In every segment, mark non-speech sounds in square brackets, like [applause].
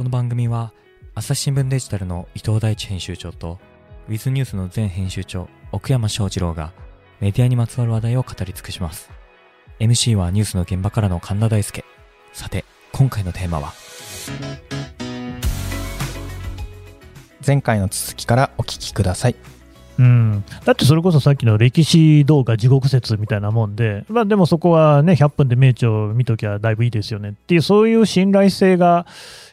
この番組は朝日新聞デジタルの伊藤大地編集長とウィズニュースの前編集長奥山翔二郎がメディアにまつわる話題を語り尽くします。MC はニュースの現場からの神田大輔。さて今回のテーマは？前回の続きからお聞きください。うん、だってそれこそさっきの歴史動画地獄説みたいなもんで、まあ、でもそこはね、100分で名著見ときゃだいぶいいですよねっていう、そういう信頼性が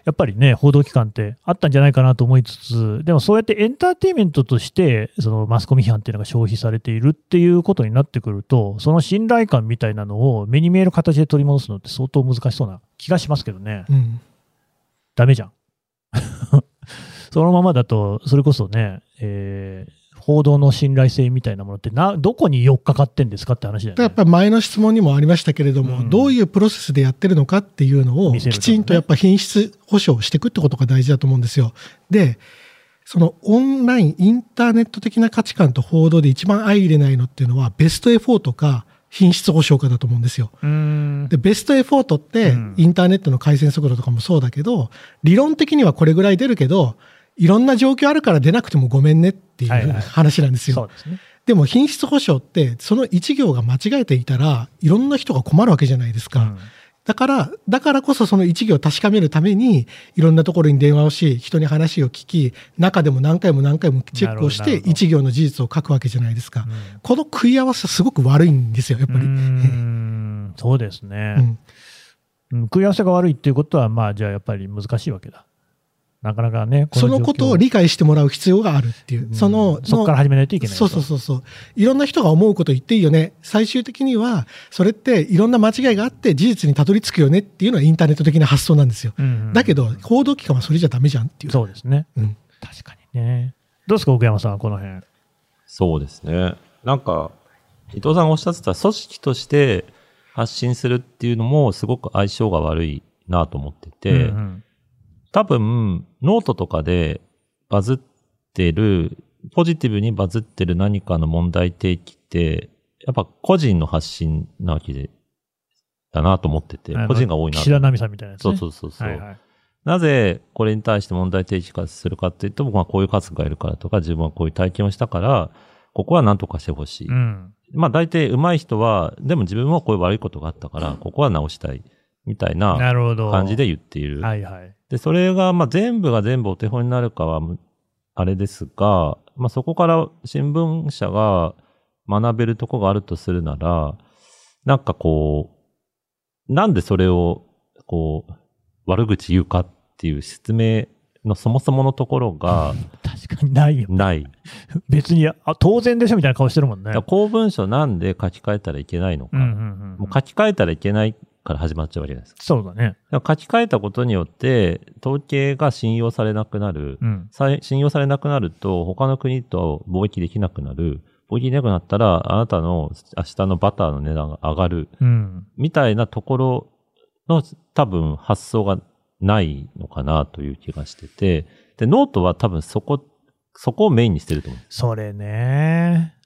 やっぱりね、報道機関ってあったんじゃないかなと思いつつ、でもそうやってエンターテインメントとして、そのマスコミ批判っていうのが消費されているっていうことになってくると、その信頼感みたいなのを目に見える形で取り戻すのって相当難しそうな気がしますけどね。うん、ダメじゃん。[laughs] そのままだと、それこそね、えー、報道の信頼性みたいなものってな、どこに寄っかかってんですかって話だよね。やっぱり前の質問にもありましたけれども、うん、どういうプロセスでやってるのかっていうのを、きちんとやっぱ品質保証していくってことが大事だと思うんですよ。で、そのオンライン、インターネット的な価値観と報道で一番相入れないのっていうのは、ベストエフォートか、品質保証化だと思うんですよ。で、ベストエフォートって、インターネットの回線速度とかもそうだけど、理論的にはこれぐらい出るけど、いろんな状況あるから出なくてもごめんねっていう話なんですよ。でも品質保証ってその一行が間違えていたらいろんな人が困るわけじゃないですか。うん、だから、だからこそその一行を確かめるためにいろんなところに電話をし、人に話を聞き、中でも何回も何回もチェックをして一行の事実を書くわけじゃないですか。うん、この食い合わせすごく悪いんですよ、やっぱり。そうですね。うん、食い合わせが悪いっていうことは、まあじゃあやっぱり難しいわけだ。なかなかね、そのことを理解してもらう必要があるっていう、うん、その、そこから始めないといけない。そうそうそうそう。いろんな人が思うこと言っていいよね。最終的には、それっていろんな間違いがあって事実にたどり着くよねっていうのはインターネット的な発想なんですよ。うんうん、だけど、報道機関はそれじゃダメじゃんっていう。そうですね。うん。確かにね。どうですか、奥山さん、この辺。そうですね。なんか、伊藤さんがおっしゃってた組織として発信するっていうのもすごく相性が悪いなと思ってて、うんうん多分、ノートとかでバズってる、ポジティブにバズってる何かの問題提起って、やっぱ個人の発信なわけで、だなと思ってて、個人が多いな。岸田奈美さんみたいなやつ、ね、そうそうそうそう、はいはい。なぜこれに対して問題提起化するかっていうと、僕はこういう数がいるからとか、自分はこういう体験をしたから、ここは何とかしてほしい。うん、まあ大体上手い人は、でも自分はこういう悪いことがあったから、ここは直したい。みたいな感じで言っている。はいはい。で、それが、まあ、全部が全部お手本になるかは、あれですが、まあ、そこから新聞社が学べるとこがあるとするなら、なんかこう、なんでそれを、こう、悪口言うかっていう説明のそもそものところが、確かにないよ、ね。ない。[laughs] 別にあ、当然でしょみたいな顔してるもんね。公文書なんで書き換えたらいけないのか。うんうんうん、もう書き換えたらいけないから始まっちゃうわけですそうだね。書き換えたことによって、統計が信用されなくなる。うん、信用されなくなると、他の国と貿易できなくなる。貿易できなくなったら、あなたの明日のバターの値段が上がる。うん、みたいなところの多分発想がないのかなという気がしてて、で、ノートは多分そこ、そこをメインにしてると思う。それね。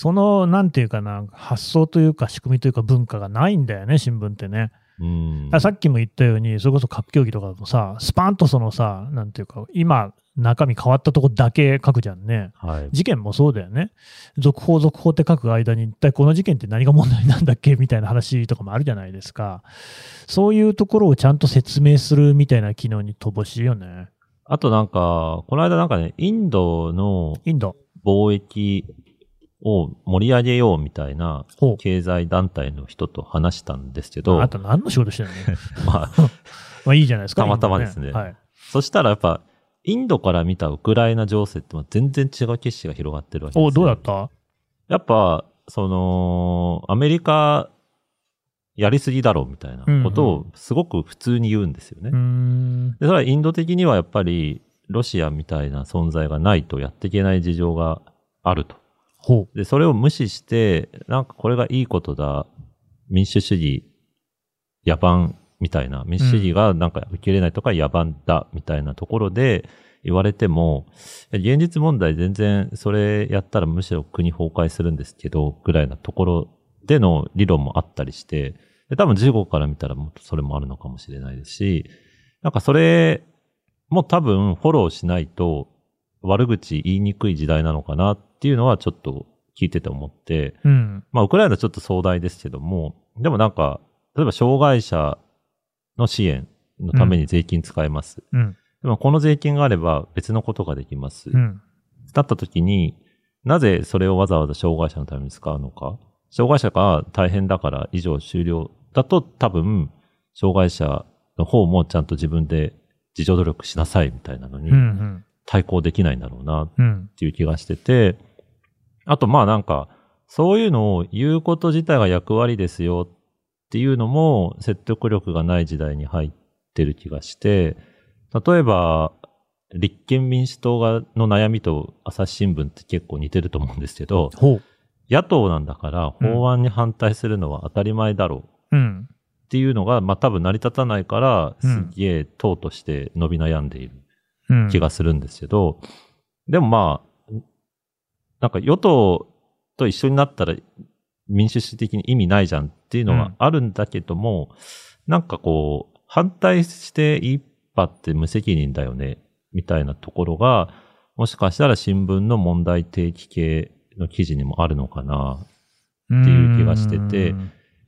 その、なんていうかな、発想というか仕組みというか文化がないんだよね、新聞ってね。うんさっきも言ったように、それこそ核競技とかもさ、スパンとそのさ、なんていうか、今、中身変わったとこだけ書くじゃんね、はい、事件もそうだよね。続報、続報って書く間に、一体この事件って何が問題なんだっけみたいな話とかもあるじゃないですか。そういうところをちゃんと説明するみたいな機能に乏しいよね。あとなんか、この間なんかね、インドのインド貿易を盛り上げようみたいな経済団体の人と話したんですけど。あと何の仕事してるの？[laughs] まあ、[laughs] まあいいじゃないですか。たまたまですね。ねはい、そしたらやっぱ、インドから見たウクライナ情勢って全然違う景色が広がってるわけです、ね。お、どうだった？やっぱ、その、アメリカやりすぎだろうみたいなことをすごく普通に言うんですよね。うんうん、でそれはインド的にはやっぱりロシアみたいな存在がないとやっていけない事情があると。で、それを無視して、なんかこれがいいことだ、民主主義、野蛮みたいな、民主主義がなんか受け入れないとか野蛮だみたいなところで言われても、現実問題全然それやったらむしろ国崩壊するんですけど、ぐらいなところでの理論もあったりして、で多分15から見たらもっとそれもあるのかもしれないですし、なんかそれもう多分フォローしないと悪口言いにくい時代なのかなっていうのはちょっと聞いてて思って、うん、まあウクライナちょっと壮大ですけども、でもなんか、例えば障害者の支援のために税金使えます。うん、でもこの税金があれば別のことができます。うん、だった時に、なぜそれをわざわざ障害者のために使うのか。障害者が大変だから以上終了だと多分、障害者の方もちゃんと自分で自助努力しなさいみたいなのに、対抗できないんだろうなっていう気がしてて、あとまあなんか、そういうのを言うこと自体が役割ですよっていうのも説得力がない時代に入ってる気がして、例えば、立憲民主党がの悩みと朝日新聞って結構似てると思うんですけど、野党なんだから法案に反対するのは当たり前だろう。うん。っていうのが、まあ多分成り立たないから、すげえ党として伸び悩んでいる気がするんですけど、うん、でもまあ、なんか与党と一緒になったら民主主義的に意味ないじゃんっていうのはあるんだけども、うん、なんかこう、反対して一派って無責任だよね、みたいなところが、もしかしたら新聞の問題提起系の記事にもあるのかなっていう気がしてて、やっ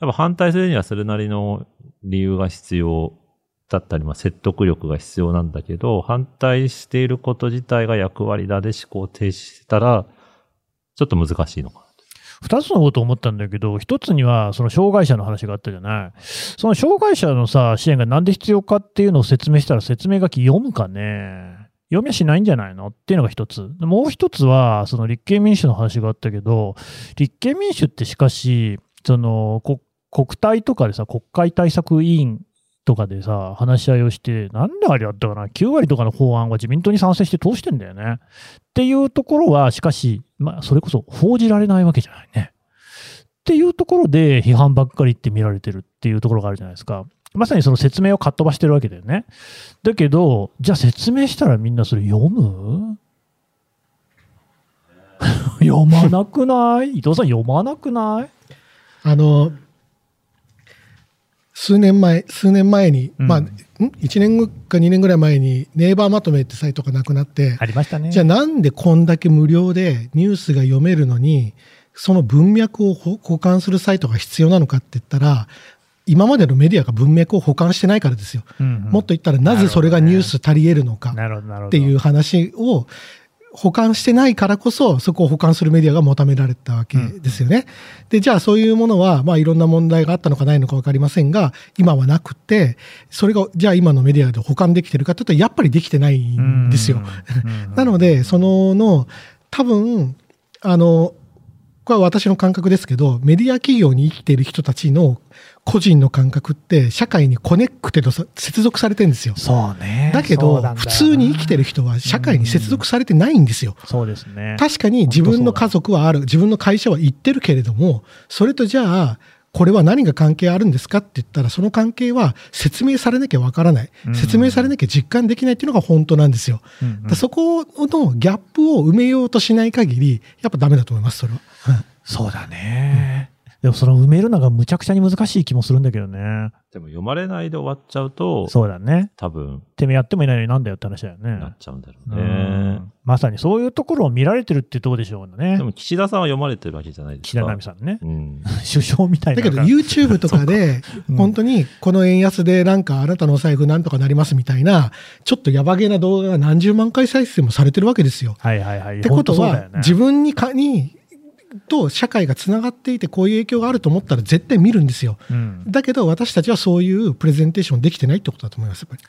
ぱ反対するにはそれなりの理由が必要だったり、まあ、説得力が必要なんだけど、反対していること自体が役割だで思考停止したら、ちょっと難しいのかな。二つのこと思ったんだけど、一つには、その障害者の話があったじゃない。その障害者のさ、支援がなんで必要かっていうのを説明したら説明書き読むかね。読みはしないんじゃないのっていうのが一つ。もう一つは、その立憲民主の話があったけど、立憲民主ってしかし、その国国体とかでさ、国会対策委員とかでさ、話し合いをして、なんであれやったかな、9割とかの法案は自民党に賛成して通してんだよね。っていうところは、しかし、まあ、それこそ報じられないわけじゃないね。っていうところで批判ばっかりって見られてるっていうところがあるじゃないですか。まさにその説明をかっ飛ばしてるわけだよね。だけど、じゃあ説明したらみんなそれ読む？[laughs] 読まなくない？伊藤さん読まなくない？あの、数年前、数年前に、うん、まあ、1年か2年ぐらい前に、ネイバーまとめってサイトがなくなって、ありましたね。じゃあなんでこんだけ無料でニュースが読めるのに、その文脈を保管するサイトが必要なのかって言ったら、今までのメディアが文脈を保管してないからですよ。うんうん、もっと言ったら、なぜそれがニュース足り得るのかっていう話を保管してないからこそ、そこを保管するメディアが求められたわけですよね。うん、で、じゃあそういうものは、まあいろんな問題があったのかないのか分かりませんが、今はなくて、それが、じゃあ今のメディアで保管できてるかというと、やっぱりできてないんですよ。[laughs] なので、そのの、多分、あの、これは私の感覚ですけど、メディア企業に生きている人たちの個人の感覚って社会にコネクテド接続されてるんですよ。そうね。だけど、普通に生きてる人は社会に接続されてないんですよ。そうですね。確かに自分の家族はある、自分の会社は行ってるけれども、それとじゃあ、これは何が関係あるんですかって言ったら、その関係は説明されなきゃわからない、説明されなきゃ実感できないっていうのが本当なんですよ。うんうん、そこのギャップを埋めようとしない限り、やっぱダメだと思います、それは。そうだね。でもその埋めるのがむちゃくちゃに難しい気もするんだけどね。でも読まれないで終わっちゃうと、そうだね。多分。てめえやってもいないのになんだよって話だよね。なっちゃうんだろうね。まさにそういうところを見られてるってとこでしょうね。でも岸田さんは読まれてるわけじゃないですか。岸田奈美さんね。うん、首相みたいな。だけど YouTube とかで、本当にこの円安でなんかあなたのお財布なんとかなりますみたいな、ちょっとやばげな動画が何十万回再生もされてるわけですよ。はいはいはい。ってことは、ね、自分にかにと社会がつながっていてこういう影響があると思ったら絶対見るんですよ、うん、だけど私たちはそういうプレゼンテーションできてないってことだと思いますやっぱり。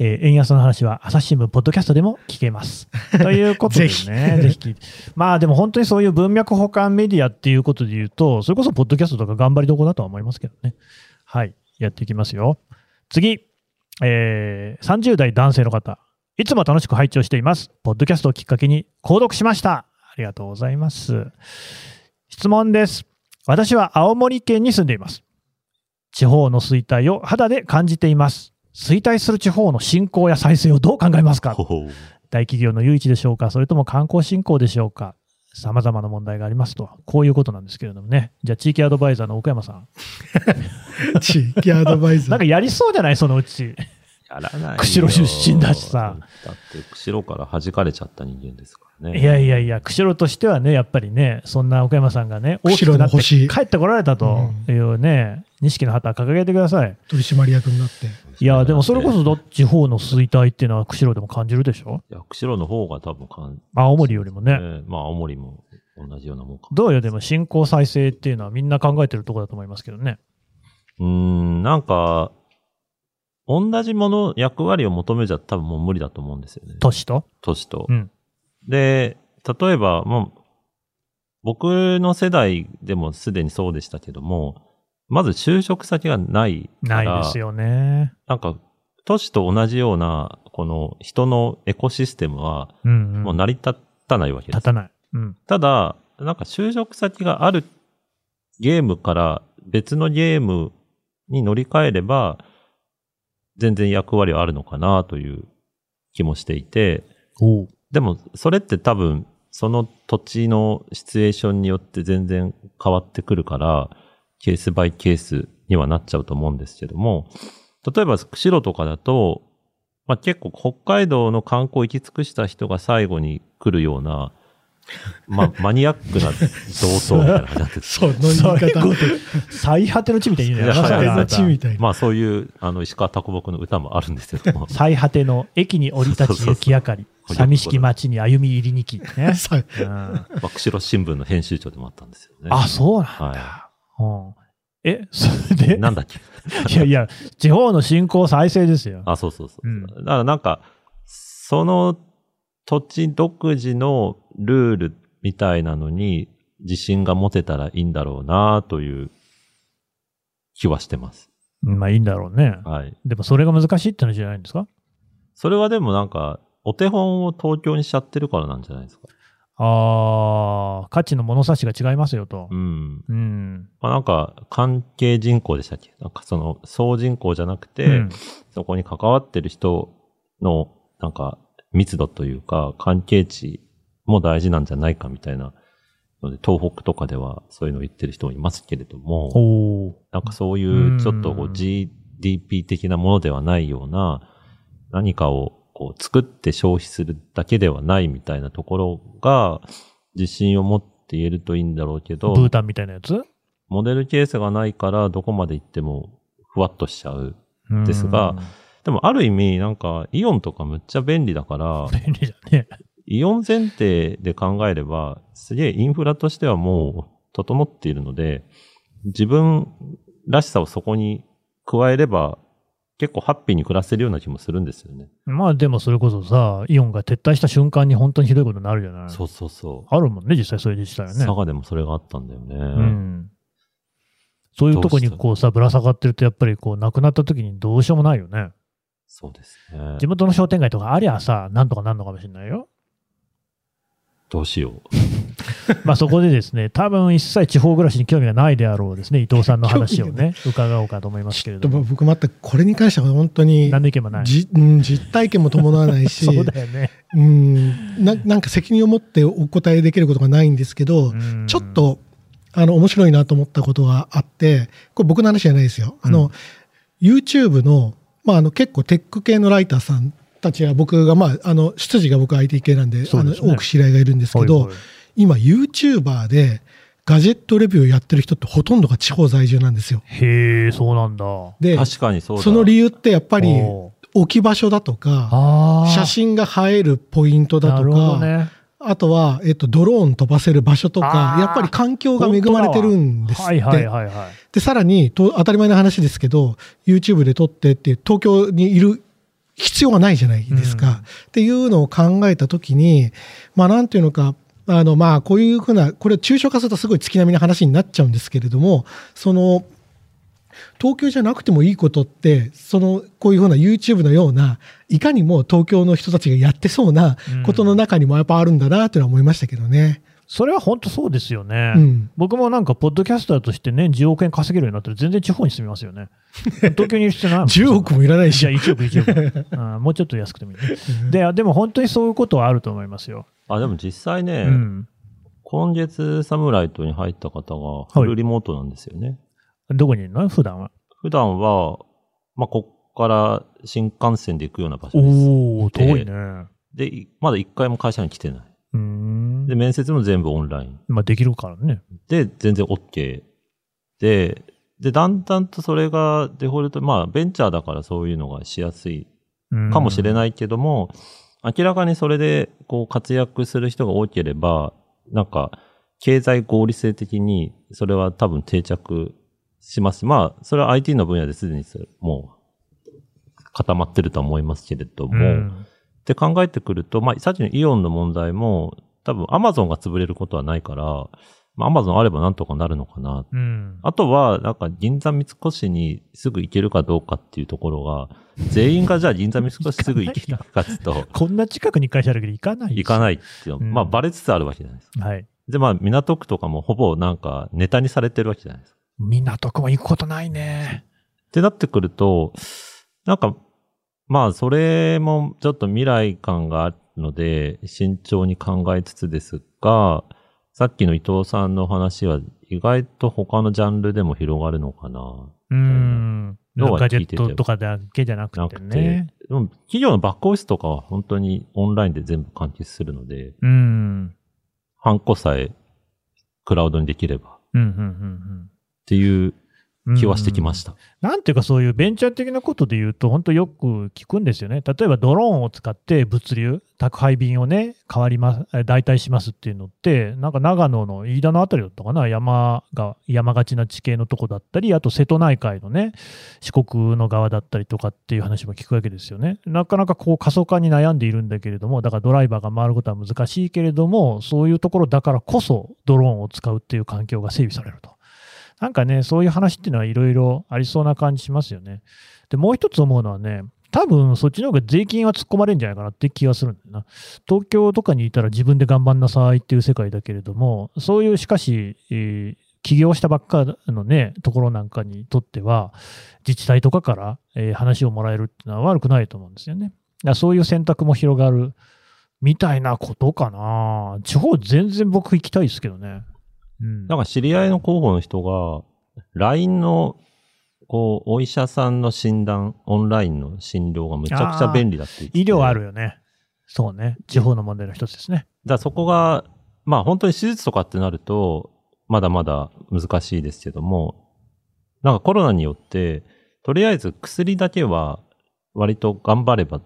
えー、円安の話は朝日新聞ポッドキャストでも聞けます。[laughs] ということでね、ぜひまあでも本当にそういう文脈保管メディアっていうことで言うと、それこそポッドキャストとか頑張りどころだとは思いますけどね。はい、やっていきますよ。次、えー、30代男性の方。いつも楽しく拝聴しています。ポッドキャストをきっかけに購読しました。ありがとうございます。質問です。私は青森県に住んでいます。地方の衰退を肌で感じています。衰退する地方の振興や再生をどう考えますか？大企業の誘致でしょうか？それとも観光振興でしょうか？様々な問題がありますと。こういうことなんですけれどもね。じゃあ、地域アドバイザーの奥山さん。[laughs] 地域アドバイザー。[laughs] なんかやりそうじゃない？そのうち。やらないよ。釧路出身だしさ。だって、釧路から弾かれちゃった人間ですからね。いやいやいや、釧路としてはね、やっぱりね、そんな奥山さんがね、大きくなって帰ってこられたというね、錦の旗掲げてください。取締役になって。いや、でもそれこそ地方の衰退っていうのは釧路でも感じるでしょ？いや、釧路の方が多分感じ、青森よりもね。えー、まあ青森も同じようなもんか。どうよ、でも振興再生っていうのはみんな考えてるところだと思いますけどね。うん、なんか、同じもの、役割を求めちゃ多分もう無理だと思うんですよね。都市と？都市と。うん、で、例えば、もう、僕の世代でもすでにそうでしたけども、まず就職先がないないですよね。なんか、都市と同じような、この人のエコシステムは、もう成り立たないわけです。立たない。うん、ただ、なんか就職先があるゲームから別のゲームに乗り換えれば、全然役割はあるのかなという気もしていて、でもそれって多分その土地のシチュエーションによって全然変わってくるから、ケースバイケースにはなっちゃうと思うんですけども、例えば釧路とかだと、まあ、結構北海道の観光行き尽くした人が最後に来るような、ま、マニアックな同窓みたいな感じになってその言い方。最果ての地みたいに言うね。最果ての地みたいな。まあそういう、あの、石川啄木の歌もあるんですけども。最果ての駅に降り立ち雪明かり。寂しき街に歩み入りにき。[laughs] ね。うん、釧路新聞の編集長でもあったんですよね。あ、そうなんだ。はいうん、え、それで？なんだっけ？[laughs] いやいや、地方の振興再生ですよ。あ、そうそうそう。うん、だからなんか、その土地独自のルールみたいなのに自信が持てたらいいんだろうなという気はしてます。まあいいんだろうね。はい。でもそれが難しいってのじゃないんですか？それはでもなんか、お手本を東京にしちゃってるからなんじゃないですか？ああ、価値の物差しが違いますよと。うん。うん。まあなんか、関係人口でしたっけ？なんかその、総人口じゃなくて、うん、そこに関わってる人の、なんか、密度というか、関係値も大事なんじゃないかみたいなので、東北とかではそういうのを言ってる人もいますけれども、なんかそういうちょっとこう GDP 的なものではないような、何かをこう作って消費するだけではないみたいなところが自信を持って言えるといいんだろうけど、ブータンみたいなやつ？モデルケースがないからどこまで行ってもふわっとしちゃうですが、でもある意味なんかイオンとかむっちゃ便利だから、便利だね。イオン前提で考えれば、すげえインフラとしてはもう整っているので、自分らしさをそこに加えれば結構ハッピーに暮らせるような気もするんですよね。まあでもそれこそさ、イオンが撤退した瞬間に本当にひどいことになるじゃないそうそうそう。あるもんね、実際そういう自治体はね。佐賀でもそれがあったんだよね。うん。そういうとこにこうさ、ぶら下がってるとやっぱりこう、亡くなった時にどうしようもないよね。そうですね。地元の商店街とかありゃさ、なんとかなんのかもしれないよ。どうしよう。[laughs] まあそこでですね、多分一切地方暮らしに興味がないであろうですね、伊藤さんの話をね、伺おうかと思いますけれども。僕またこれに関しては本当に、何の意見もない。じうん、実体験も伴わないし、[laughs] そうだよね。うんな、なんか責任を持ってお答えできることがないんですけど、ちょっと、あの、面白いなと思ったことがあって、これ僕の話じゃないですよ。あの、うん、YouTube の、まあ、あの結構テック系のライターさんたちは僕が、まあ、あの、出自が僕 IT 系なんで、でね、あの多く知り合いがいるんですけど、はいはい、今 YouTuber でガジェットレビューをやってる人ってほとんどが地方在住なんですよ。へえ、そうなんだ。で、確かにそうその理由ってやっぱり置き場所だとか、写真が映えるポイントだとか、ね、あとは、えっと、ドローン飛ばせる場所とか、やっぱり環境が恵まれてるんですって。はいはいはいはい、で、さらにと、当たり前の話ですけど、YouTube で撮ってって、東京にいる必要がないじゃないですか。うん、っていうのを考えたときに、まあなんていうのか、あのまあこういうふうな、これ抽象化するとすごい月並みな話になっちゃうんですけれども、その、東京じゃなくてもいいことって、その、こういうふうな YouTube のような、いかにも東京の人たちがやってそうなことの中にもやっぱあるんだなというのは思いましたけどね。それは本当そうですよね、うん、僕もなんか、ポッドキャスターとして年10億円稼げるようになったら、全然地方に住みますよね。[laughs] 東京にいる必要ない10億もいらないし。いや、1億、1億あ。[laughs] もうちょっと安くてもいいね。で、でも本当にそういうことはあると思いますよ。あ、でも実際ね、うん、今月サムライトに入った方がフルリモートなんですよね。はい、どこにいるの？普段は。普段は、まあ、こっから新幹線で行くような場所です。おお遠いね。で、まだ一回も会社に来てない。で、面接も全部オンライン。まあできるからね。で、全然 OK。で、で、だんだんとそれがデフォルト、まあベンチャーだからそういうのがしやすいかもしれないけども、明らかにそれでこう活躍する人が多ければ、なんか経済合理性的にそれは多分定着します。まあ、それは IT の分野ですでにもう固まってると思いますけれども、うん、って考えてくると、まあ、さっきのイオンの問題も多分 Amazon が潰れることはないから、まあ、Amazon あればなんとかなるのかな。うん、あとは、なんか銀座三越にすぐ行けるかどうかっていうところが、全員がじゃあ銀座三越すぐ行けるかっていうと、[laughs] こんな近くに会社あるけど行かない行かないっていうの、うん、まあ、バレつつあるわけじゃないですか。はい。で、まあ、港区とかもほぼなんかネタにされてるわけじゃないですか。港区も行くことないね。ってなってくると、なんか、まあ、それもちょっと未来感があるので、慎重に考えつつですが、さっきの伊藤さんの話は意外と他のジャンルでも広がるのかな。うん。ガジェットとかだけじゃなくてね。でも企業のバックオフィスとかは本当にオンラインで全部完結するので、うん。ハンコさえクラウドにできれば。うん、うん、うん。っていう気はしてきました。なんていうか、そういうベンチャー的なことで言うと、本当よく聞くんですよね。例えばドローンを使って物流、宅配便をね、変わります、代替しますっていうのって、なんか長野の飯田のあたりだったかな、山が、山がちな地形のとこだったり、あと瀬戸内海のね、四国の側だったりとかっていう話も聞くわけですよね。なかなかこう過疎化に悩んでいるんだけれども、だからドライバーが回ることは難しいけれども、そういうところだからこそドローンを使うっていう環境が整備されると。なんかね、そういう話っていうのはいろいろありそうな感じしますよね。で、もう一つ思うのはね、多分そっちの方が税金は突っ込まれるんじゃないかなって気がするんだよな。東京とかにいたら自分で頑張んなさいっていう世界だけれども、そういうしかし、えー、起業したばっかのね、ところなんかにとっては、自治体とかから、えー、話をもらえるっていうのは悪くないと思うんですよね。だそういう選択も広がるみたいなことかな。地方全然僕行きたいですけどね。うん、なんか知り合いの候補の人が、LINE の、こう、お医者さんの診断、オンラインの診療がむちゃくちゃ便利だって言って医療あるよね。そうね。地方の問題の一つですね。だからそこが、まあ本当に手術とかってなると、まだまだ難しいですけども、なんかコロナによって、とりあえず薬だけは割と頑張れば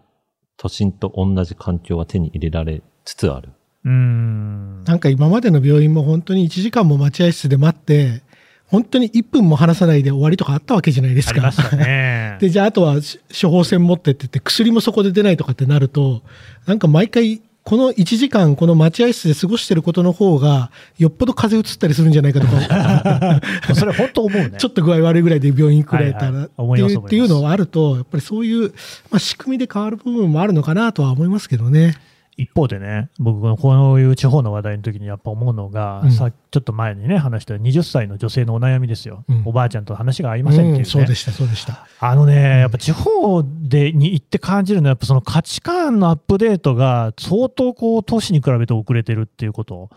都心と同じ環境が手に入れられつつある。うんなんか今までの病院も本当に1時間も待合室で待って、本当に1分も話さないで終わりとかあったわけじゃないですか。ね、[laughs] で、じゃああとは処方箋持ってってって薬もそこで出ないとかってなると、なんか毎回この1時間、この待合室で過ごしてることの方が、よっぽど風邪うつったりするんじゃないかとか。[laughs] それ本当思うね。[laughs] ちょっと具合悪いぐらいで病院行くられたら、っていうっていうのはあると、やっぱりそういう、まあ、仕組みで変わる部分もあるのかなとは思いますけどね。一方でね、僕、こういう地方の話題の時にやっぱ思うのが、うん、さちょっと前にね、話した20歳の女性のお悩みですよ、うん、おばあちゃんと話が合いませんっていう、ね。うん、そうでした、そうでした。あのね、やっぱ地方でに行って感じるのは、やっぱその価値観のアップデートが相当こう、都市に比べて遅れてるっていうこと。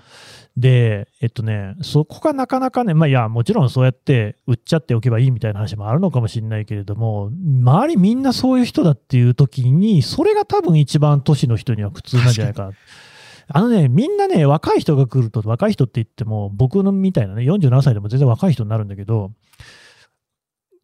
で、えっとね、そこがなかなかね、まあいや、もちろんそうやって売っちゃっておけばいいみたいな話もあるのかもしれないけれども、周りみんなそういう人だっていう時に、それが多分一番都市の人には苦痛なんじゃないかな。あのね、みんなね、若い人が来ると、若い人って言っても、僕のみたいなね、47歳でも全然若い人になるんだけど、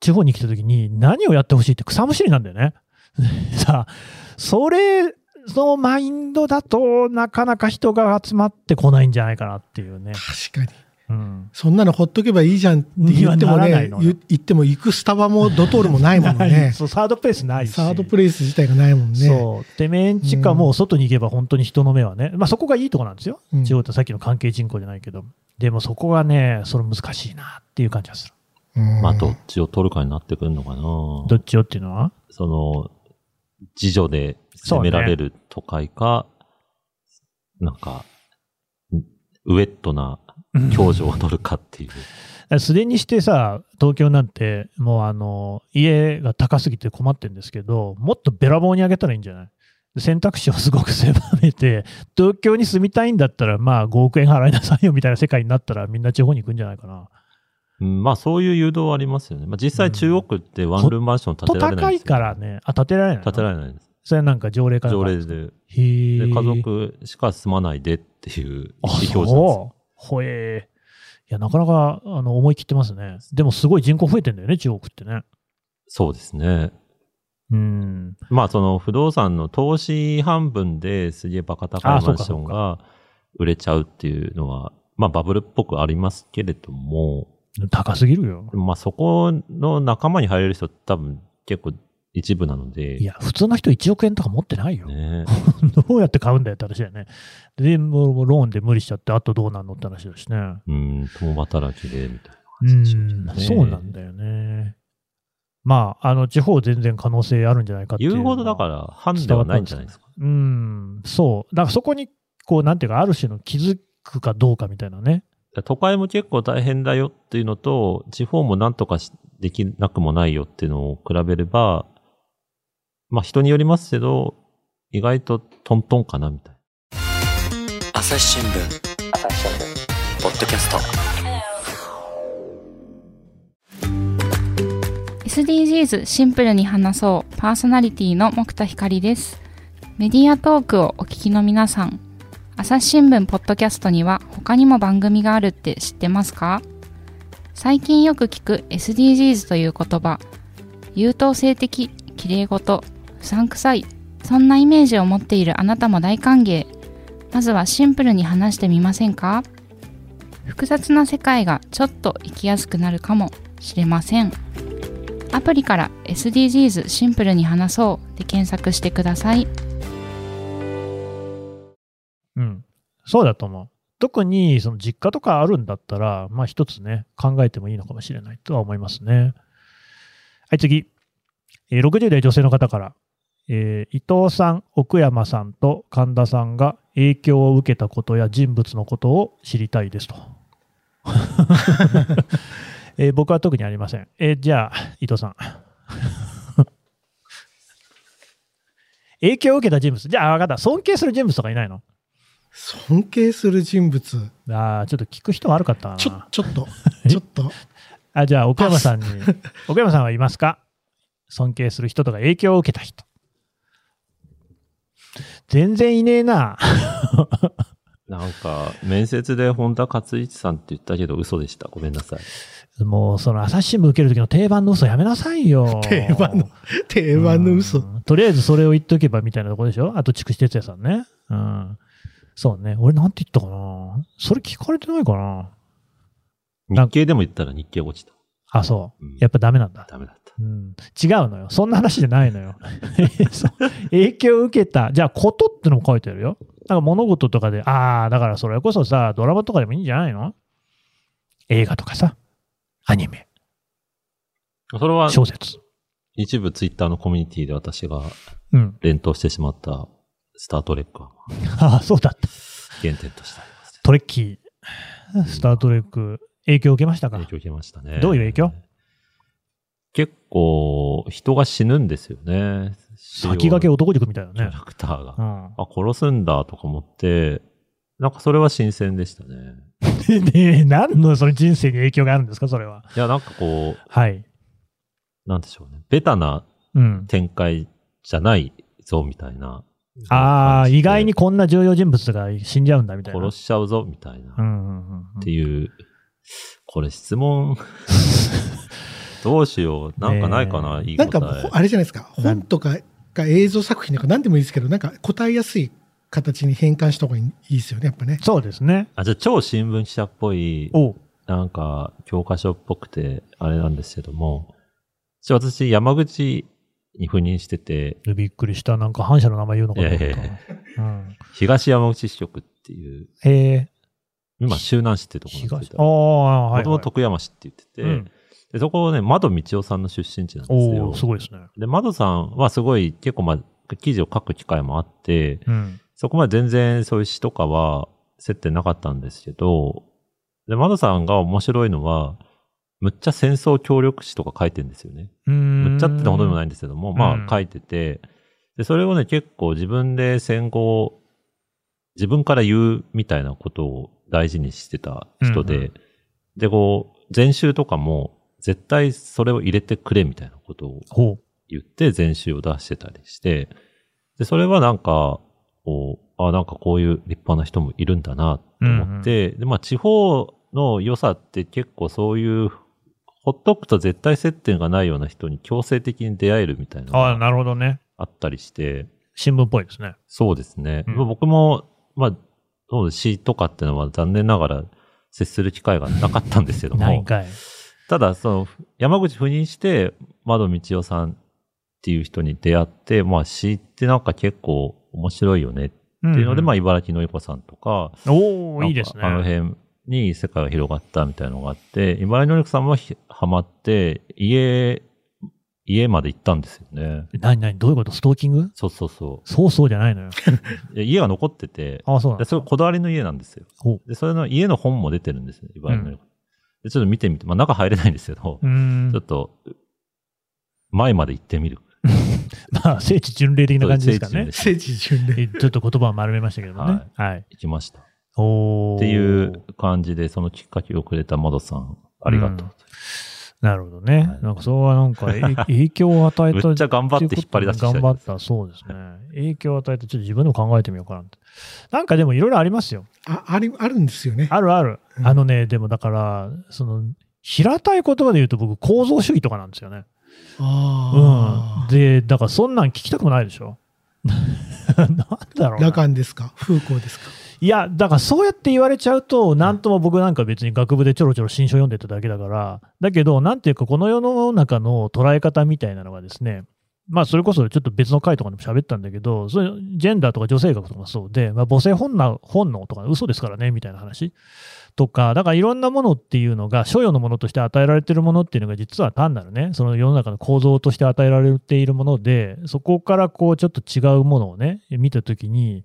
地方に来た時に何をやってほしいって草むしりなんだよね。[laughs] さあ、それそのマインドだとなかなか人が集まってこないんじゃないかなっていうね。確かに。うん、そんなのほっとけばいいじゃんって言ってもね、言っても行くスタバもドトールもないもんね。[laughs] そう、サードプレイスないし。サードプレイス自体がないもんね。そう。で、メンチかもう外に行けば本当に人の目はね、まあそこがいいとこなんですよ。地方ってさっきの関係人口じゃないけど。でもそこがね、それ難しいなっていう感じがする。まあどっちを取るかになってくるのかな。どっちをっていうのは？その、自助で攻められる都会か、ね、なんか、ウェットな共助を取るかっていう。すでにしてさ、東京なんて、もうあの、家が高すぎて困ってるんですけど、もっとべらぼうに上げたらいいんじゃない？選択肢をすごく狭めて、東京に住みたいんだったら、まあ5億円払いなさいよみたいな世界になったら、みんな地方に行くんじゃないかな。うん、まあそういう誘導はありますよね。まあ実際中国ってワンルームマンション建てられないんですよ、高いからね。あ、建てられない建てられないです。それなんか条例から条例で。で、家族しか住まないでっていう意思表示なんですよ。ほえー。いや、なかなか、あの、思い切ってますね。でもすごい人口増えてんだよね、中国ってね。そうですね。うん。まあ、その不動産の投資半分ですげえバカ高いマンションが売れちゃうっていうのは、まあ、バブルっぽくありますけれども。高すぎるよ。まあ、そこの仲間に入れる人多分結構一部なので。いや、普通の人1億円とか持ってないよ。ね、[laughs] どうやって買うんだよって話だよね。で、もうローンで無理しちゃって、あとどうなんのって話だしね。うん、共働きで、みたいな感じ、ね、うん、そうなんだよね。まあ、あの、地方全然可能性あるんじゃないかっていう。言うほどだから、判ではないんじゃないですか。うん、そう。だからそこに、こう、なんていうか、ある種の気づくかどうかみたいなね。都会も結構大変だよっていうのと、地方もなんとかできなくもないよっていうのを比べれば、まあ人によりますけど、意外とトントンかなみたいな。朝日新聞。朝日新聞。ポッドキャスト。SDGs シンプルに話そうパーソナリティの木田光です。メディアトークをお聞きの皆さん、朝日新聞ポッドキャストには他にも番組があるって知ってますか？最近よく聞く SDGs という言葉、優等生的、綺麗事、うさんくさい。そんなイメージを持っているあなたも大歓迎。まずはシンプルに話してみませんか？複雑な世界がちょっと生きやすくなるかもしれません。アプリから SDGs シンプルに話そうで検索してください。うん。そうだと思う。特にその実家とかあるんだったらまあ一つね考えてもいいのかもしれないとは思いますね。はい次。60代女性の方から。えー、伊藤さん、奥山さんと神田さんが影響を受けたことや人物のことを知りたいですと。[laughs] えー、僕は特にありません。えー、じゃあ、伊藤さん。[laughs] 影響を受けた人物。じゃあ、分かった。尊敬する人物とかいないの？尊敬する人物。ああ、ちょっと聞く人悪かったな。ちょ、ちょっと、ちょっと。[laughs] あ、じゃあ、奥山さんに。奥山さんはいますか？尊敬する人とか影響を受けた人。全然いねえな。[laughs] なんか、面接で本田勝一さんって言ったけど嘘でした。ごめんなさい。もう、その朝日新聞受ける時の定番の嘘やめなさいよ。[laughs] 定番の、定番の嘘、とりあえずそれを言っとけばみたいなとこでしょ？あと、筑紫哲也さんね。うん。そうね。俺なんて言ったかな？それ聞かれてないかな？日経でも言ったら日経落ちた。あ、そう。やっぱダメなんだ。ダメだった。うん、違うのよ。そんな話じゃないのよ。[laughs] 影響を受けた。じゃあ、ことってのも書いてあるよ。なんか物事とかで、ああ、だからそれこそさ、ドラマとかでもいいんじゃないの？映画とかさ、アニメ。それは、小説。一部ツイッターのコミュニティで私が連投してしまったスタートレックは、うん、ああ、そうだった。原点としてあります、ね、トレッキー、スタートレック、影響を受けましたか？影響を受けましたね。どういう影響？結構人が死ぬんですよね。先駆け男塾みたいなね。キャラクターが。うん、あ、殺すんだとか思って、なんかそれは新鮮でしたね。[laughs] で、何のその人生に影響があるんですか、それは。いや、なんかこう、はい。なんでしょうね。ベタな展開じゃないぞ、みたいな。うん、ああ、意外にこんな重要人物が死んじゃうんだ、みたいな。殺しちゃうぞ、みたいな。うんうんうん、っていう、これ質問 [laughs] どうしよう。なんかないかな、いいなんか、あれじゃないですか。本とかが映像作品とか何でもいいですけど、なんか答えやすい形に変換した方がいいですよね、やっぱね。そうですね。あ、じゃあ超新聞記者っぽい、なんか教科書っぽくて、あれなんですけども、私、山口に赴任してて。びっくりした。なんか反社の名前言うのかな、えーうん、東山口支局っていう。へえ。今、周南市ってところなんですけど。ああ、はい、もともと徳山市って言ってて、うんで、そこね、窓道夫さんの出身地なんですよ。おすごいですね。で、窓さんはすごい結構まあ、記事を書く機会もあって、うん、そこまで全然そういう詩とかは接点なかったんですけど、で、窓さんが面白いのは、むっちゃ戦争協力詩とか書いてるんですよね。むっちゃってほどでもないんですけども、まあ書いてて、で、それをね、結構自分で戦後、自分から言うみたいなことを大事にしてた人で、うんうん、で、こう、前週とかも、絶対それを入れてくれみたいなことを言って前週を出してたりして、で、それはなんか、こう、あ、なんかこういう立派な人もいるんだなと思って、うんうん、で、まあ地方の良さって結構そういう、ほっとくと絶対接点がないような人に強制的に出会えるみたいな。ああ、なるほどね。あったりして。新聞っぽいですね。そうですね。うん、僕も、まあ、そうです。詩とかっていうのは残念ながら接する機会がなかったんですけども。ないかい。ただ、その、山口赴任して、窓道夫さんっていう人に出会って、まあ詩ってなんか結構面白いよねっていうので、うんまあ茨城のゆこさんとか、おおいいですね。あの辺に世界が広がったみたいなのがあって、茨城のゆこさんもハマって、家、家まで行ったんですよね。何何どういうこと？ストーキング？そうそうそう。そうそうじゃないのよ。[laughs] 家が残ってて、あそうなんでそれこだわりの家なんですよ。で、それの家の本も出てるんですね、茨城ので、ちょっと見てみて、まあ中入れないんですけど、ちょっと、前まで行ってみる。[laughs] まあ、聖地巡礼的な感じですかね。聖地巡礼。ちょっと言葉を丸めましたけどもね。はい。はい、行きました。おっていう感じで、そのきっかけをくれたマドさん、ありがとう。うん、なるほどね。はい、なんか、それはなんか、[laughs] 影響を与えた。めっちゃ頑張って引っ張り出して頑張った、そうですね。影響を与えて、ちょっと自分でも考えてみようかなって。なんかでもいろいろありますよ。あ、あり、あるんですよね。あるある。うん、あのね、でもだから、その、平たい言葉で言うと僕、構造主義とかなんですよね。あうん、で、だからそんなん聞きたくもないでしょ。[laughs] なんだろう羅漢ですか？風光ですか？いや、だからそうやって言われちゃうと、なんとも僕なんか別に学部でちょろちょろ新書読んでただけだから、だけど、なんていうか、この世の中の捉え方みたいなのがですね、まあ、それこそちょっと別の回とかでも喋ったんだけど、それジェンダーとか女性学とかそうで、まあ、母性本能本能とか嘘ですからね、みたいな話。とか、だからいろんなものっていうのが、所与のものとして与えられているものっていうのが、実は単なるね、その世の中の構造として与えられているもので、そこからこう、ちょっと違うものをね、見たときに、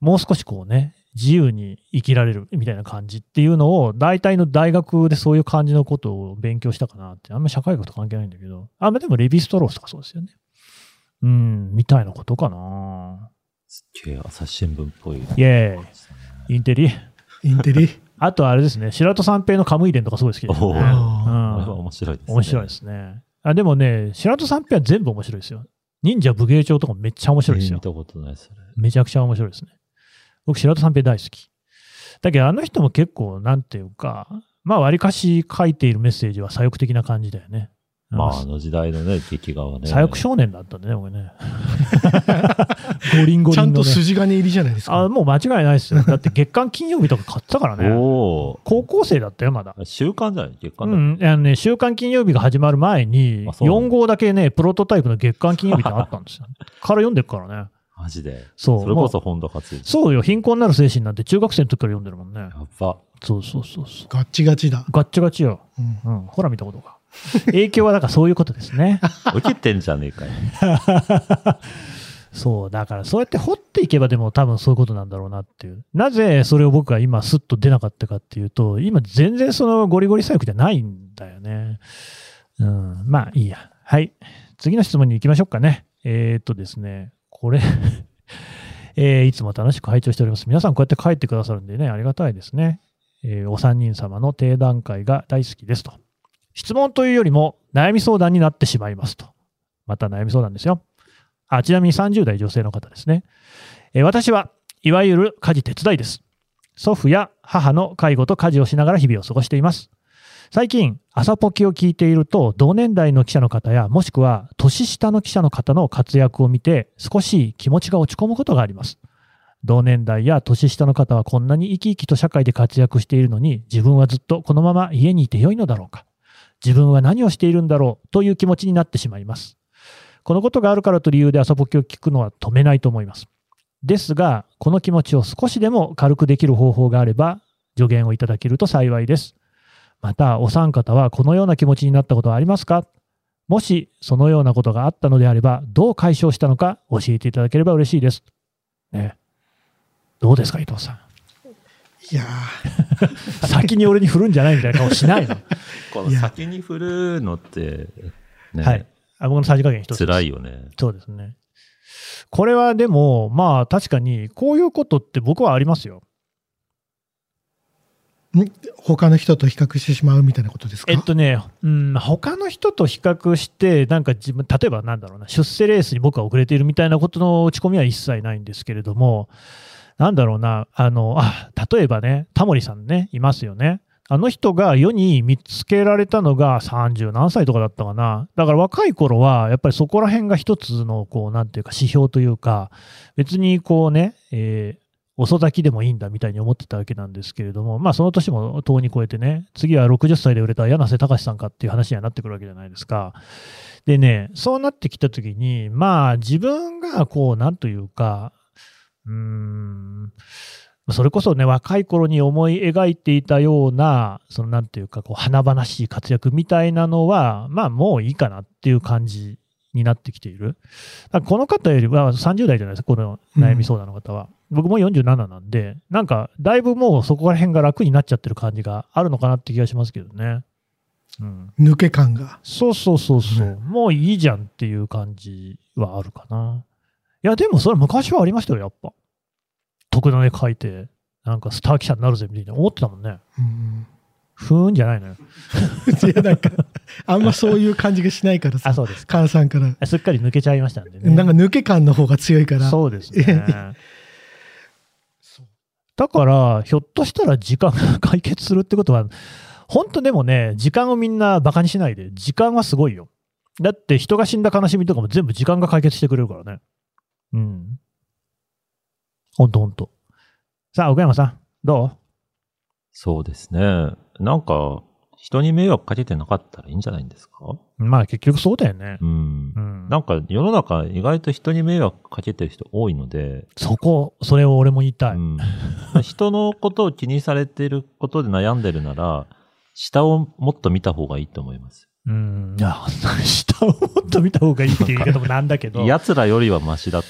もう少しこうね、自由に生きられるみたいな感じっていうのを、大体の大学でそういう感じのことを勉強したかなって、あんまり社会学と関係ないんだけど、あ、でもレヴィストロースとかそうですよね。うん、みたいなことかな。すっげえ朝日新聞っぽい。イェーイ。インテリインテリ？[laughs] あとあれですね、白戸三平のカムイ伝とかすごい好きですね。うん、面白いですね。面白いですね。あでもね、白戸三平は全部面白いですよ。忍者武芸帳とかめっちゃ面白いですよ。見たことないそれ。めちゃくちゃ面白いですね。僕、白戸三平大好き。だけど、あの人も結構、なんていうか、まあ、わりかし書いているメッセージは左翼的な感じだよね。まあ、あの時代のね、劇画はね。左翼少年だったんでね、僕ね。ゴリンゴリンの、ね、ちゃんと筋金入りじゃないですか。あもう間違いないですよ。だって月刊金曜日とか買ったからね。[laughs] 高校生だったよ、まだ。週刊じゃない？月刊うん。あのね、週刊金曜日が始まる前に、4号だけね、プロトタイプの月刊金曜日ってあったんですよ。[laughs] から読んでるからね。マジで。そう。それこそ本田勝そうよ。貧困なる精神なんて中学生の時から読んでるもんね。やっぱ。そうそうそうそう。ガッチガチだ。ガッチガチよ。うん。うん、ほら見たことか。影響はだからそういうことですね。[laughs] 受けてんじゃねえかよ。[laughs] そう、だからそうやって掘っていけばでも多分そういうことなんだろうなっていう。なぜそれを僕が今スッと出なかったかっていうと、今全然そのゴリゴリ左翼じゃないんだよね。うん、まあいいや。はい。次の質問に行きましょうかね。えー、っとですね、これ [laughs] えー、いつも楽しく拝聴しております。皆さんこうやって書いてくださるんでね、ありがたいですね。えー、お三人様の定談会が大好きですと。質問というよりも悩み相談になってしまいますと。また悩み相談ですよ。あちなみに30代女性の方ですね。え私はいわゆる家事手伝いです。祖父や母の介護と家事をしながら日々を過ごしています。最近、朝ポキを聞いていると、同年代の記者の方や、もしくは年下の記者の方の活躍を見て、少し気持ちが落ち込むことがあります。同年代や年下の方はこんなに生き生きと社会で活躍しているのに、自分はずっとこのまま家にいてよいのだろうか。自分は何をしているんだろうという気持ちになってしまいます。このことがあるからと理由で朝ぼきを聞くのは止めないと思います。ですが、この気持ちを少しでも軽くできる方法があれば、助言をいただけると幸いです。また、お三方はこのような気持ちになったことはありますか？もし、そのようなことがあったのであれば、どう解消したのか教えていただければ嬉しいです。ね。どうですか、伊藤さん？いや [laughs] 先に俺に振るんじゃないみたいな顔しないの？[laughs] この先に振るのって、ね、はい。あ僕のさじ加減一つ。辛いよね。そうですね。これはでも、まあ確かに、こういうことって僕はありますよ。他の人と比較してしまうみたいなことですか？えっとね、うん、他の人と比較して、なんか自分、例えばなんだろうな、出世レースに僕は遅れているみたいなことの落ち込みは一切ないんですけれども、なんだろうな、あの、あ、例えばね、タモリさんね、いますよね。あの人が世に見つけられたのが30何歳とかだったかな。だから若い頃は、やっぱりそこら辺が一つの、こう、なんていうか指標というか、別にこうね、えー、遅咲きでもいいんだみたいに思ってたわけなんですけれども、まあその年も遠に超えてね、次は60歳で売れた柳瀬隆さんかっていう話にはなってくるわけじゃないですか。でね、そうなってきたときに、まあ自分がこう、なんというか、うーん、それこそね、若い頃に思い描いていたような、そのなんていうか、こう、華々しい活躍みたいなのは、まあもういいかなっていう感じになってきている。この方よりは30代じゃないですか、この悩み相談の方は。うん、僕も47なんで、なんか、だいぶもうそこら辺が楽になっちゃってる感じがあるのかなって気がしますけどね。うん、抜け感が。そうそうそうそう、うん、もういいじゃんっていう感じはあるかな。いや、でもそれ昔はありましたよ、やっぱ。特ダネ書いて、なんかスター記者になるぜみたいな思ってたもんね。うんふーんじゃないのよ。[laughs] いや、なんか、あんまそういう感じがしないからさ。あ、そうです。菅さんから。すっかり抜けちゃいましたんでね。なんか抜け感の方が強いから。そうですね。だから、ひょっとしたら時間が解決するってことは、本当でもね、時間をみんなバカにしないで、時間はすごいよ。だって人が死んだ悲しみとかも全部時間が解決してくれるからね。うん。ほんとほんと。さあ、奥山さん、どう？そうですね。なんか、人に迷惑かけてなかったらいいんじゃないんですか？まあ結局そうだよね。うん。うん、なんか世の中意外と人に迷惑かけてる人多いので。そこ、それを俺も言いたい。うん、[laughs] 人のことを気にされてることで悩んでるなら、下をもっと見た方がいいと思います。うん。いや、[laughs] 下をもっと見た方がいいっていう言い方もなんだけど。[laughs] 奴らよりはマシだと。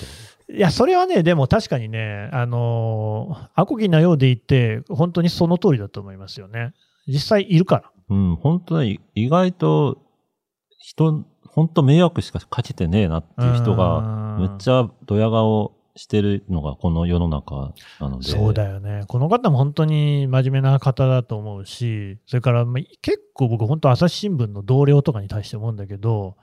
いや、それはね、でも確かにね、あのー、アコギなようで言って、本当にその通りだと思いますよね。実際いるから。うん、本当に意外と、人、本当迷惑しかかけてねえなっていう人が、めっちゃドヤ顔してるのがこの世の中なので。そうだよね。この方も本当に真面目な方だと思うし、それから結構僕本当朝日新聞の同僚とかに対して思うんだけど、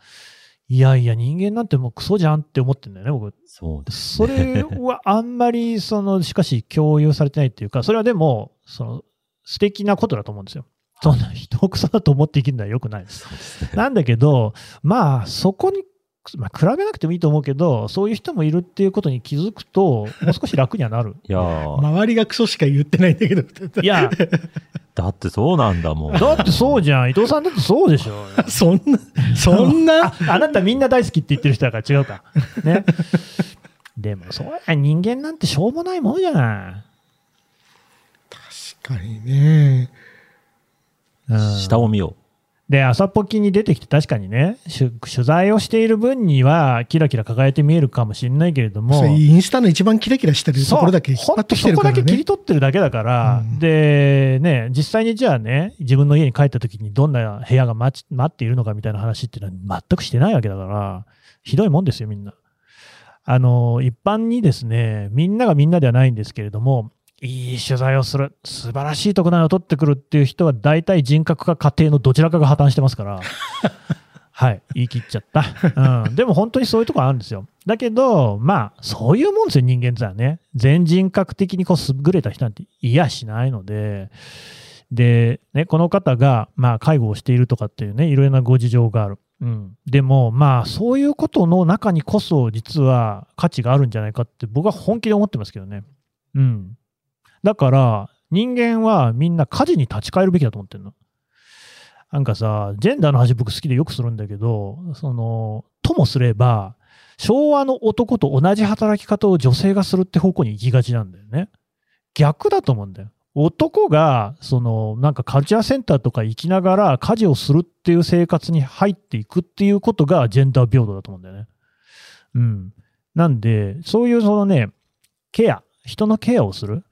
いやいや、人間なんてもうクソじゃんって思ってんだよね、僕。そうです、ね、それはあんまり、その、しかし共有されてないっていうか、それはでも、その、素敵なことだと思うんですよ。そんな人をクソだと思って生きるのは良くないです。ですね、なんだけど、まあ、そこに、まあ、比べなくてもいいと思うけど、そういう人もいるっていうことに気づくと、もう少し楽にはなる。[laughs] いや周りがクソしか言ってないんだけど。いや、だってそうなんだもん。だってそうじゃん。伊藤さんだってそうでしょ。[laughs] そんな、そんな？あ。あなたみんな大好きって言ってる人だから違うか。ね。でも、そうや、人間なんてしょうもないもんじゃない。確かにね。下を見よう。で、朝ポキに出てきて確かにね、取材をしている分には、キラキラ輝いて見えるかもしれないけれども、インスタの一番キラキラしてるところだけ引っ張ってきてるから、ね、そこだけ切り取ってるだけだから、うん、で、ね、実際にじゃあね、自分の家に帰った時にどんな部屋が待待っているのかみたいな話っていうのは全くしてないわけだから、ひどいもんですよ、みんな。あの、一般にですね、みんながみんなではないんですけれども、いい取材をする、素晴らしい特段を取ってくるっていう人は、大体人格か家庭のどちらかが破綻してますから、[laughs] はい、言い切っちゃった。うん、でも本当にそういうとこあるんですよ。だけど、まあ、そういうもんですよ、人間ってはね。全人格的にこう優れた人なんていやしないので、で、ね、この方が、まあ、介護をしているとかっていうね、いろいろなご事情がある。うん、でも、まあ、そういうことの中にこそ、実は価値があるんじゃないかって、僕は本気で思ってますけどね。うん。だから、人間はみんな家事に立ち返るべきだと思ってるの。なんかさ、ジェンダーの話僕好きでよくするんだけど、その、ともすれば、昭和の男と同じ働き方を女性がするって方向に行きがちなんだよね。逆だと思うんだよ。男が、その、なんかカルチャーセンターとか行きながら家事をするっていう生活に入っていくっていうことがジェンダー平等だと思うんだよね。うん。なんで、そういうそのね、ケア、人のケアをする。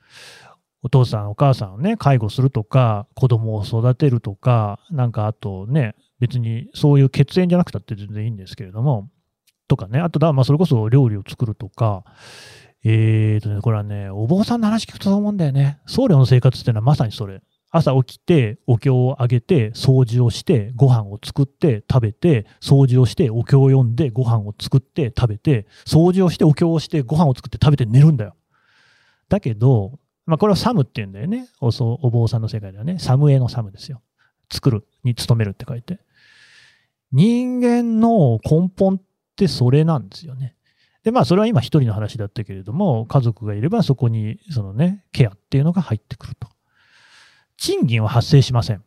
お父さん、お母さんをね、介護するとか、子供を育てるとか、なんかあとね、別にそういう血縁じゃなくたって全然いいんですけれども、とかね、あとだ、まあそれこそ料理を作るとか、えーとね、これはね、お坊さんの話聞くとそう思うんだよね。僧侶の生活っていうのはまさにそれ。朝起きて、お経をあげて、掃除をして、ご飯を作って食べて、掃除をして、お経を読んで、ご飯を作って食べて、掃除をして、お経をして、ご飯を作って食べて寝るんだよ。だけど、まあ、これはサムって言うんだよね。おお坊さんの世界ではね。サムエのサムですよ。作るに努めるって書いて。人間の根本ってそれなんですよね。で、まあ、それは今一人の話だったけれども、家族がいればそこに、そのね、ケアっていうのが入ってくると。賃金は発生しません。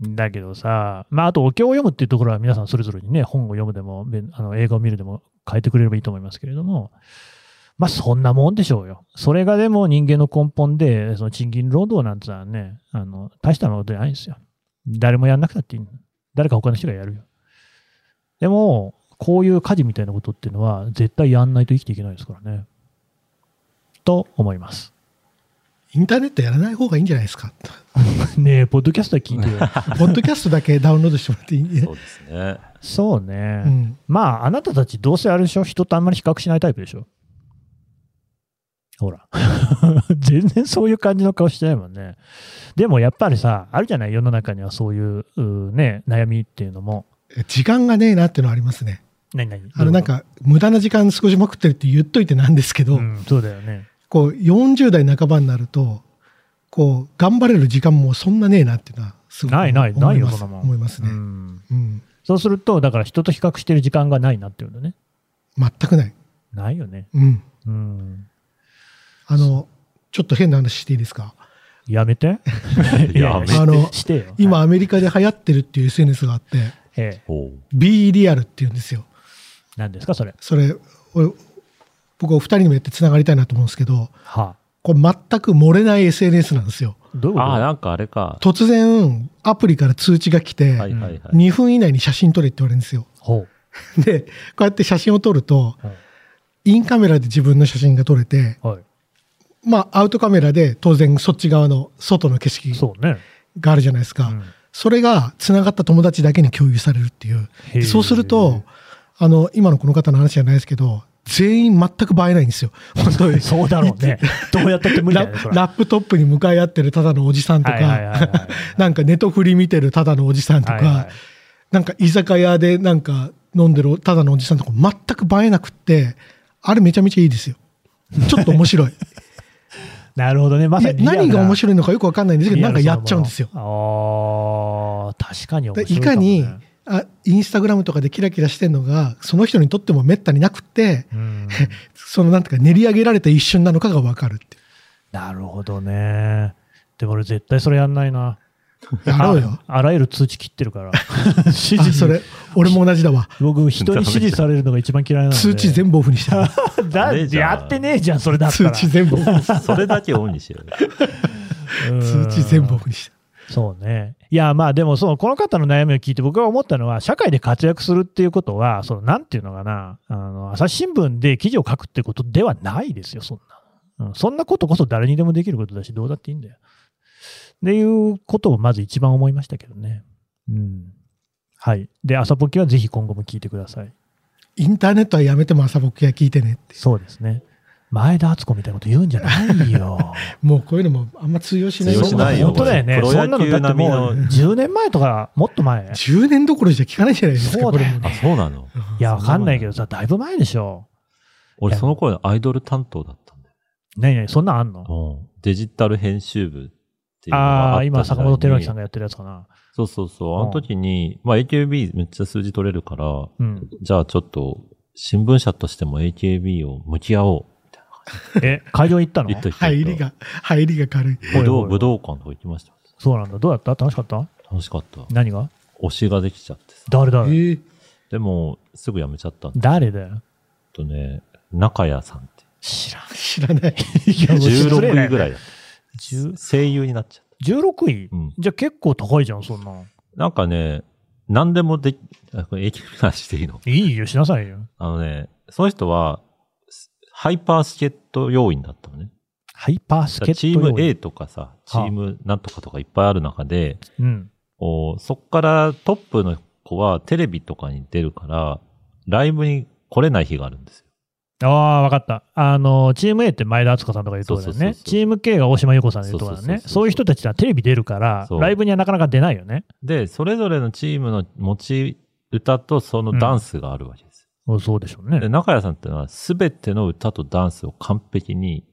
だけどさ、まあ、あとお経を読むっていうところは皆さんそれぞれにね、本を読むでも、あの映画を見るでも変えてくれればいいと思いますけれども、まあそんなもんでしょうよ。それがでも人間の根本で、その賃金労働なんてのはね、あの、大したことじゃないんですよ。誰もやんなくたっていい誰か他の人がやるよ。でも、こういう家事みたいなことっていうのは絶対やんないと生きていけないですからね。と思います。インターネットやらない方がいいんじゃないですか？[laughs] ねえ、ポッドキャスト聞いてよ。[laughs] ポッドキャストだけダウンロードしてもらっていい？そうですね。そうね。うん、まあ、あなたたちどうせあれでしょ？人とあんまり比較しないタイプでしょ？ほら。[laughs] 全然そういう感じの顔してないもんね。でもやっぱりさ、あるじゃない？世の中にはそういうね、悩みっていうのも。時間がねえなっていうのはありますね。何何？あのなんか、無駄な時間少しまくってるって言っといてなんですけど、うん、そうだよね。こう40代半ばになるとこう頑張れる時間もそんなねえなっていうのはすごくないないないよそんなもん。思いますね、うん、うん、そうするとだから人と比較してる時間がないなっていうのね。全くない。ないよね。うん、うん、あのちょっと変な話していいですか？やめて。[laughs] やめて。あの今アメリカで流行ってるっていう SNS があって、ええ、B リアルっていうんですよ。何ですかそれ？それ俺僕お二人にもやってつながりたいなと思うんですけど、はあ、これ全く漏れない SNS なんですよ。どういうこと？ああ、なんかあれか。突然、アプリから通知が来て、はいはいはい、2分以内に写真撮れって言われるんですよ。で、こうやって写真を撮ると、インカメラで自分の写真が撮れて、はい、まあ、アウトカメラで当然そっち側の外の景色があるじゃないですか。そ、ねうん、それが繋がった友達だけに共有されるっていう。そうすると、あの、今のこの方の話じゃないですけど、全員全く映えないんですよ。本当に。[laughs] そうだろうね。どうやったって無理だよ、ね、ラップトップに向かい合ってるただのおじさんとか、なんかネトフリ見てるただのおじさんとか、はいはい、なんか居酒屋でなんか飲んでるただのおじさんとか全く映えなくって、あれめちゃめちゃいいですよ。ちょっと面白い。なるほどね。まさに何が面白いのかよくわかんないんですけど、なんかやっちゃうんですよ。ああ、確かに面白い、ね、いかに、あインスタグラムとかでキラキラしてるのがその人にとってもめったになくて、うん、[laughs] そのなんていうか練り上げられた一瞬なのかが分かるってなるほどね。でも俺絶対それやんないな [laughs] やろうよ。あらゆる通知切ってるから。指示それ。俺も同じだわ。僕人に指示されるのが一番嫌いなので。通知全部オフにして [laughs] だやってねえじゃんそれだったら。通知全部オフそれだけオンにしよう通知全部オフにしてそうね。いや、まあでもその、この方の悩みを聞いて僕が思ったのは、社会で活躍するっていうことは、その、なんていうのかな、あの、朝日新聞で記事を書くってことではないですよ、そんな。うん、そんなことこそ誰にでもできることだし、どうだっていいんだよ。っていうことをまず一番思いましたけどね。うん。はい。で、朝ポキはぜひ今後も聞いてください。インターネットはやめても朝ポキは聞いてねって。そうですね。前田敦子みたいなこと言うんじゃないよ。[laughs] もうこういうのもあんま通用しない。通用しないよ。本当だよね。そんなのだってもう10年前とかもっと前。10年どころじゃ聞かないじゃないですか。そうだよ、ね、あ、そうなの？いや、わかんないけどさ、だいぶ前でしょ。俺その頃アイドル担当だったんだよ。何々そんなんあんの？うん。デジタル編集部っていうああ、今坂本照明さんがやってるやつかな。そうそうそう。あの時に、まあ AKB めっちゃ数字取れるから、うん、じゃあちょっと新聞社としても AKB を向き合おう。[laughs] え、会場行ったの？行った行った入りが、入りが軽い。武道、武道館とか行きました。そうなんだ。どうだった？楽しかった？楽しかった。何が？推しができちゃってさ。誰だ、えー、でも、すぐ辞めちゃった誰だよ？とね、中谷さんって。知らん。知らない。16位ぐらいだった。声優になっちゃった。16位、うん、じゃあ結構高いじゃん、そんな。なんかね、何でもでき、これ、駅話していいの？いいよ、しなさいよ。あのね、その人は、ハイパースケット要員だったのね。ハイパースケットチーム A とかさ、チームなんとかとかいっぱいある中で、うん、おそっからトップの子はテレビとかに出るから、ライブに来れない日があるんですよ。ああ、分かった。あの、チーム A って前田敦子さんとか言うとこだよね。チーム K が大島優子さんで言うとこだね。そういう人たちはテレビ出るから、ライブにはなかなか出ないよね。で、それぞれのチームの持ち歌とそのダンスがあるわけです。うん、そうでしょうね。で、中谷さんってのは、すべての歌とダンスを完璧に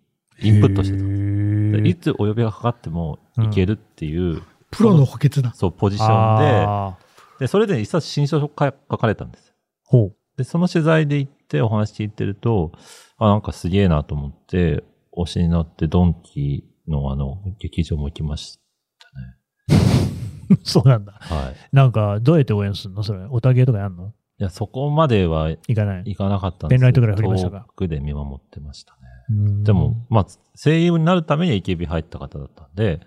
インプットしてたんです。いつお呼びがかかってもいけるっていう、うん、プロの補欠だ。そう、ポジションで、で、それで一冊新書書かかれたんです。ほう。で、その取材で行ってお話聞いてると、あ、なんかすげえなと思って、推しになってドンキのあの、劇場も行きましたね。[laughs] そうなんだ。はい。なんか、どうやって応援するの？それ、おたげとかやんの？いや、そこまでは行かない。行かなかったんですペンライトぐらい振りましたか？遠くで見守ってましたね。でも、まあ、声優になるために AKB 入った方だったんで。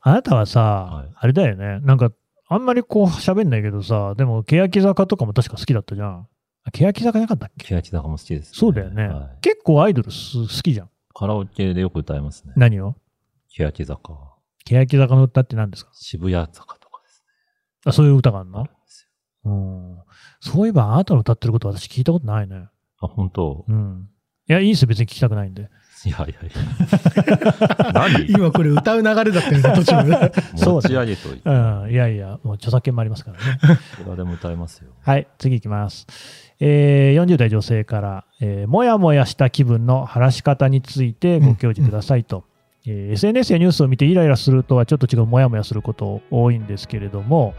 あなたはさ、はい、あれだよね。なんか、あんまりこう喋んないけどさ、でも、欅坂とかも確か好きだったじゃん。欅坂なかったっけ？欅坂も好きです、ね、そうだよね、はい、結構アイドル好きじゃん。カラオケでよく歌いますね。何を？欅坂。欅坂の歌って何ですか？渋谷坂とかですね。あ、そういう歌があるの？うん。そういえば、あなたの歌ってること私聞いたことないね。あ、本当？うん。いや、いいですよ、別に聞きたくないんで。いやいやいや。[laughs] 何？今これ歌う流れだったよね、途中で。[laughs] 持ち上げといて。うん。いやいや、もう著作権もありますからね。いくらでも歌えますよ。はい、次いきます。えー、40代女性から、えー、もやもやした気分の晴らし方についてご教示くださいと。うん、えー、SNS やニュースを見てイライラするとはちょっと違うもやもやすること多いんですけれども、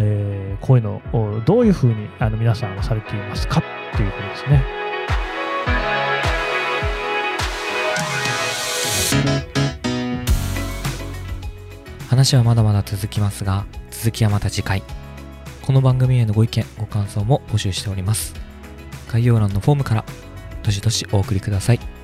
えー、こういうのをどういうふうにあの皆さんはされていますかっていうことですね。話はまだまだ続きますが、続きはまた次回。この番組へのご意見、ご感想も募集しております。概要欄のフォームから、どしどしお送りください。